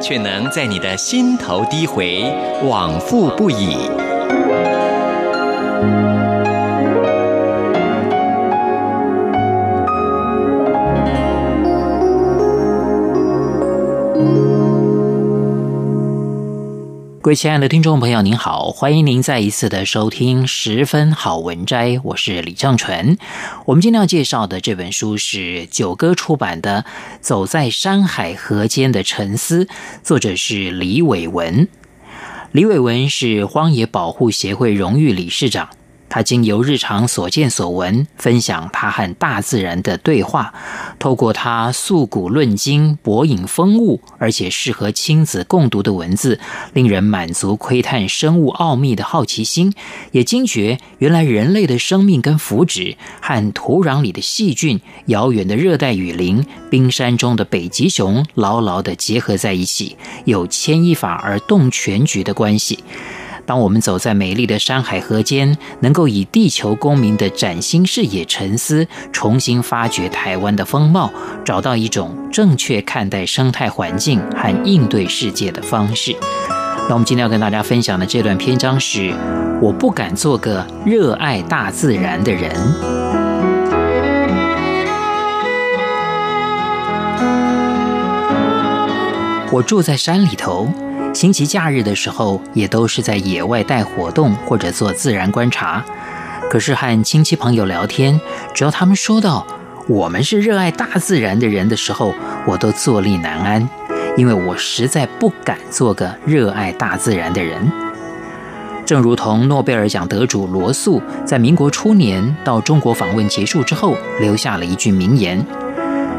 却能在你的心头低回，往复不已。各位亲爱的听众朋友，您好，欢迎您再一次的收听《十分好文摘》，我是李正淳。我们今天要介绍的这本书是九歌出版的《走在山海河间的沉思》，作者是李伟文。李伟文是荒野保护协会荣誉理事长。他经由日常所见所闻，分享他和大自然的对话。透过他溯古论今、博引风物，而且适合亲子共读的文字，令人满足窥探生物奥秘的好奇心，也惊觉原来人类的生命跟福祉和土壤里的细菌、遥远的热带雨林、冰山中的北极熊牢牢地结合在一起，有牵一发而动全局的关系。当我们走在美丽的山海河间，能够以地球公民的崭新视野沉思，重新发掘台湾的风貌，找到一种正确看待生态环境和应对世界的方式。那我们今天要跟大家分享的这段篇章是：我不敢做个热爱大自然的人。我住在山里头。星期假日的时候，也都是在野外带活动或者做自然观察。可是和亲戚朋友聊天，只要他们说到我们是热爱大自然的人的时候，我都坐立难安，因为我实在不敢做个热爱大自然的人。正如同诺贝尔奖得主罗素在民国初年到中国访问结束之后，留下了一句名言。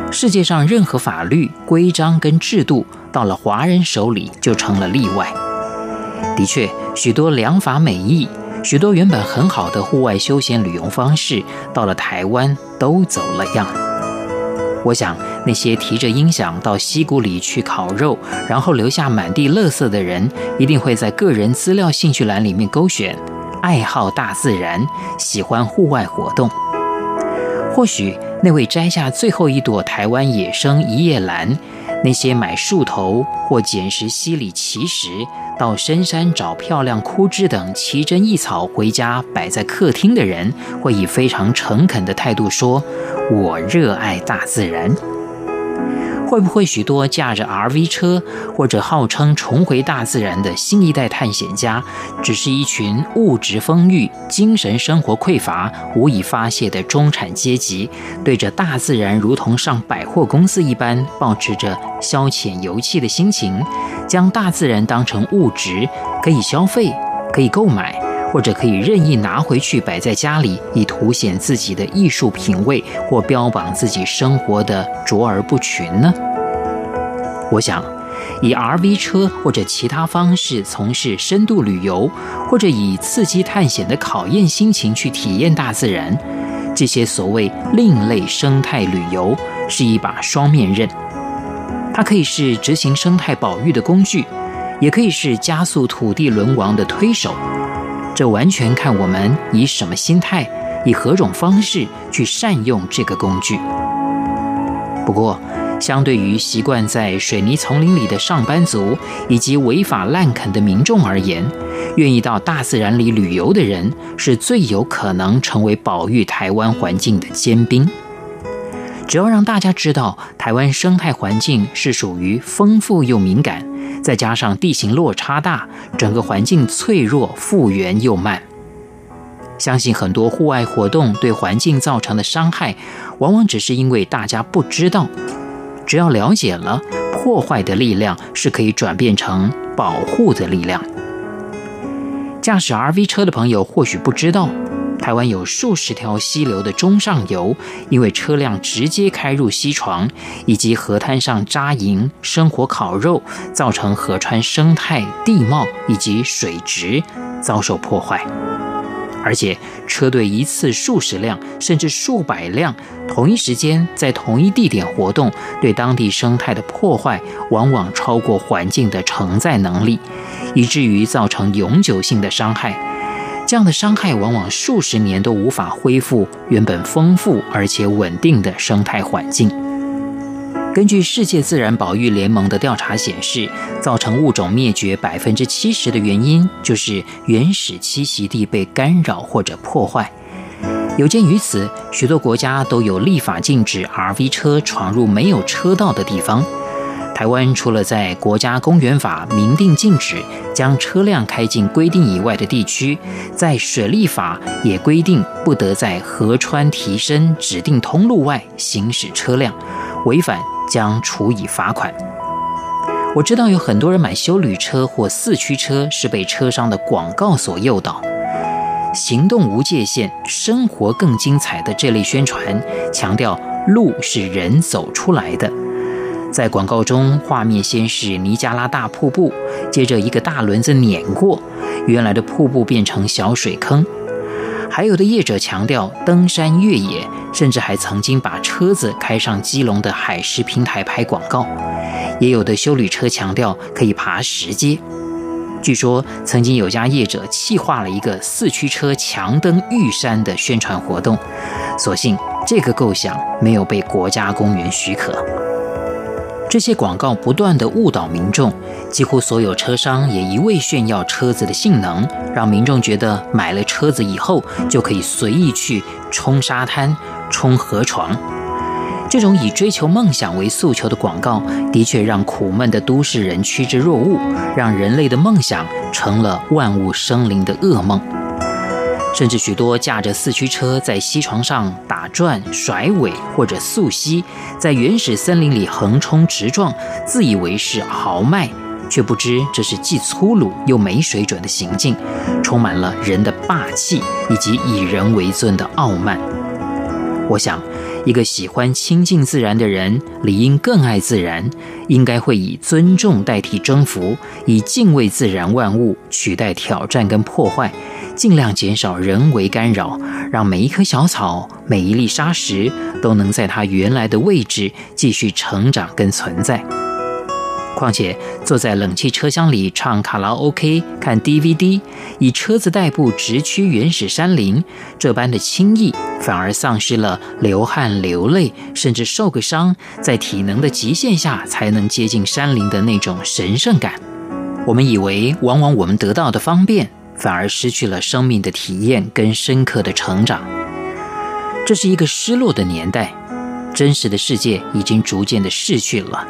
世界上任何法律规章跟制度，到了华人手里就成了例外。的确，许多良法美意，许多原本很好的户外休闲旅游方式，到了台湾都走了样。我想，那些提着音响到溪谷里去烤肉，然后留下满地垃圾的人，一定会在个人资料兴趣栏里面勾选：爱好大自然，喜欢户外活动。或许。那位摘下最后一朵台湾野生一叶兰，那些买树头或捡拾溪里奇石，到深山找漂亮枯枝等奇珍异草回家摆在客厅的人，会以非常诚恳的态度说：“我热爱大自然。”会不会许多驾着 RV 车或者号称重回大自然的新一代探险家，只是一群物质丰裕、精神生活匮乏、无以发泄的中产阶级，对着大自然如同上百货公司一般，保持着消遣游憩的心情，将大自然当成物质，可以消费，可以购买。或者可以任意拿回去摆在家里，以凸显自己的艺术品味，或标榜自己生活的卓而不群呢？我想，以 RV 车或者其他方式从事深度旅游，或者以刺激探险的考验心情去体验大自然，这些所谓另类生态旅游是一把双面刃，它可以是执行生态保育的工具，也可以是加速土地沦亡的推手。这完全看我们以什么心态，以何种方式去善用这个工具。不过，相对于习惯在水泥丛林里的上班族以及违法滥垦的民众而言，愿意到大自然里旅游的人，是最有可能成为保育台湾环境的尖兵。只要让大家知道，台湾生态环境是属于丰富又敏感。再加上地形落差大，整个环境脆弱、复原又慢。相信很多户外活动对环境造成的伤害，往往只是因为大家不知道。只要了解了，破坏的力量是可以转变成保护的力量。驾驶 RV 车的朋友或许不知道。台湾有数十条溪流的中上游，因为车辆直接开入溪床，以及河滩上扎营、生火烤肉，造成河川生态、地貌以及水质遭受破坏。而且车队一次数十辆甚至数百辆，同一时间在同一地点活动，对当地生态的破坏往往超过环境的承载能力，以至于造成永久性的伤害。这样的伤害往往数十年都无法恢复原本丰富而且稳定的生态环境。根据世界自然保育联盟的调查显示，造成物种灭绝百分之七十的原因就是原始栖息地被干扰或者破坏。有鉴于此，许多国家都有立法禁止 RV 车闯入没有车道的地方。台湾除了在国家公园法明定禁止将车辆开进规定以外的地区，在水利法也规定不得在河川提升指定通路外行驶车辆，违反。将处以罚款。我知道有很多人买休旅车或四驱车是被车商的广告所诱导。行动无界限，生活更精彩的这类宣传，强调路是人走出来的。在广告中，画面先是尼加拉大瀑布，接着一个大轮子碾过，原来的瀑布变成小水坑。还有的业者强调登山越野。甚至还曾经把车子开上基隆的海狮平台拍广告，也有的修旅车强调可以爬石阶。据说曾经有家业者气化了一个四驱车强登玉山的宣传活动，所幸这个构想没有被国家公园许可。这些广告不断地误导民众，几乎所有车商也一味炫耀车子的性能，让民众觉得买了车子以后就可以随意去冲沙滩、冲河床。这种以追求梦想为诉求的广告，的确让苦闷的都市人趋之若鹜，让人类的梦想成了万物生灵的噩梦。甚至许多驾着四驱车在溪床上打转、甩尾或者溯溪，在原始森林里横冲直撞，自以为是豪迈，却不知这是既粗鲁又没水准的行径，充满了人的霸气以及以人为尊的傲慢。我想，一个喜欢亲近自然的人，理应更爱自然，应该会以尊重代替征服，以敬畏自然万物取代挑战跟破坏。尽量减少人为干扰，让每一棵小草、每一粒沙石都能在它原来的位置继续成长跟存在。况且，坐在冷气车厢里唱卡拉 OK、看 DVD，以车子代步直驱原始山林，这般的轻易，反而丧失了流汗流泪，甚至受个伤，在体能的极限下才能接近山林的那种神圣感。我们以为，往往我们得到的方便。反而失去了生命的体验跟深刻的成长。这是一个失落的年代，真实的世界已经逐渐的逝去了。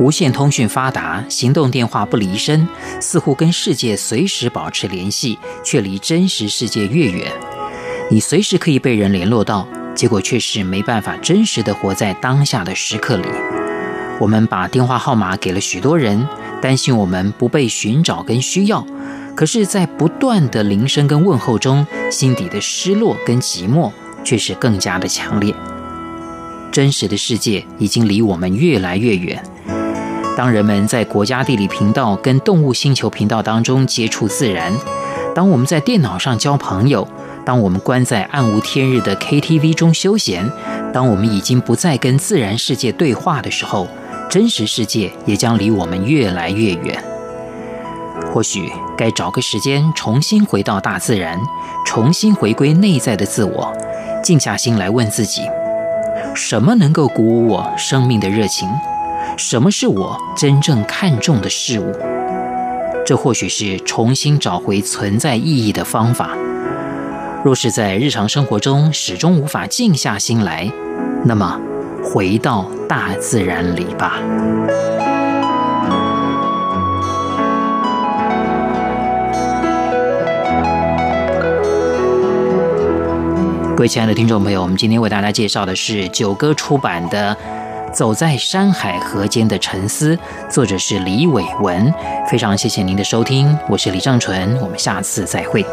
无线通讯发达，行动电话不离身，似乎跟世界随时保持联系，却离真实世界越远。你随时可以被人联络到，结果却是没办法真实的活在当下的时刻里。我们把电话号码给了许多人，担心我们不被寻找跟需要。可是，在不断的铃声跟问候中，心底的失落跟寂寞却是更加的强烈。真实的世界已经离我们越来越远。当人们在国家地理频道跟动物星球频道当中接触自然，当我们在电脑上交朋友，当我们关在暗无天日的 KTV 中休闲，当我们已经不再跟自然世界对话的时候，真实世界也将离我们越来越远。或许该找个时间重新回到大自然，重新回归内在的自我，静下心来问自己：什么能够鼓舞我生命的热情？什么是我真正看重的事物？这或许是重新找回存在意义的方法。若是在日常生活中始终无法静下心来，那么回到大自然里吧。各位亲爱的听众朋友，我们今天为大家介绍的是九歌出版的《走在山海河间的沉思》，作者是李伟文。非常谢谢您的收听，我是李正淳，我们下次再会。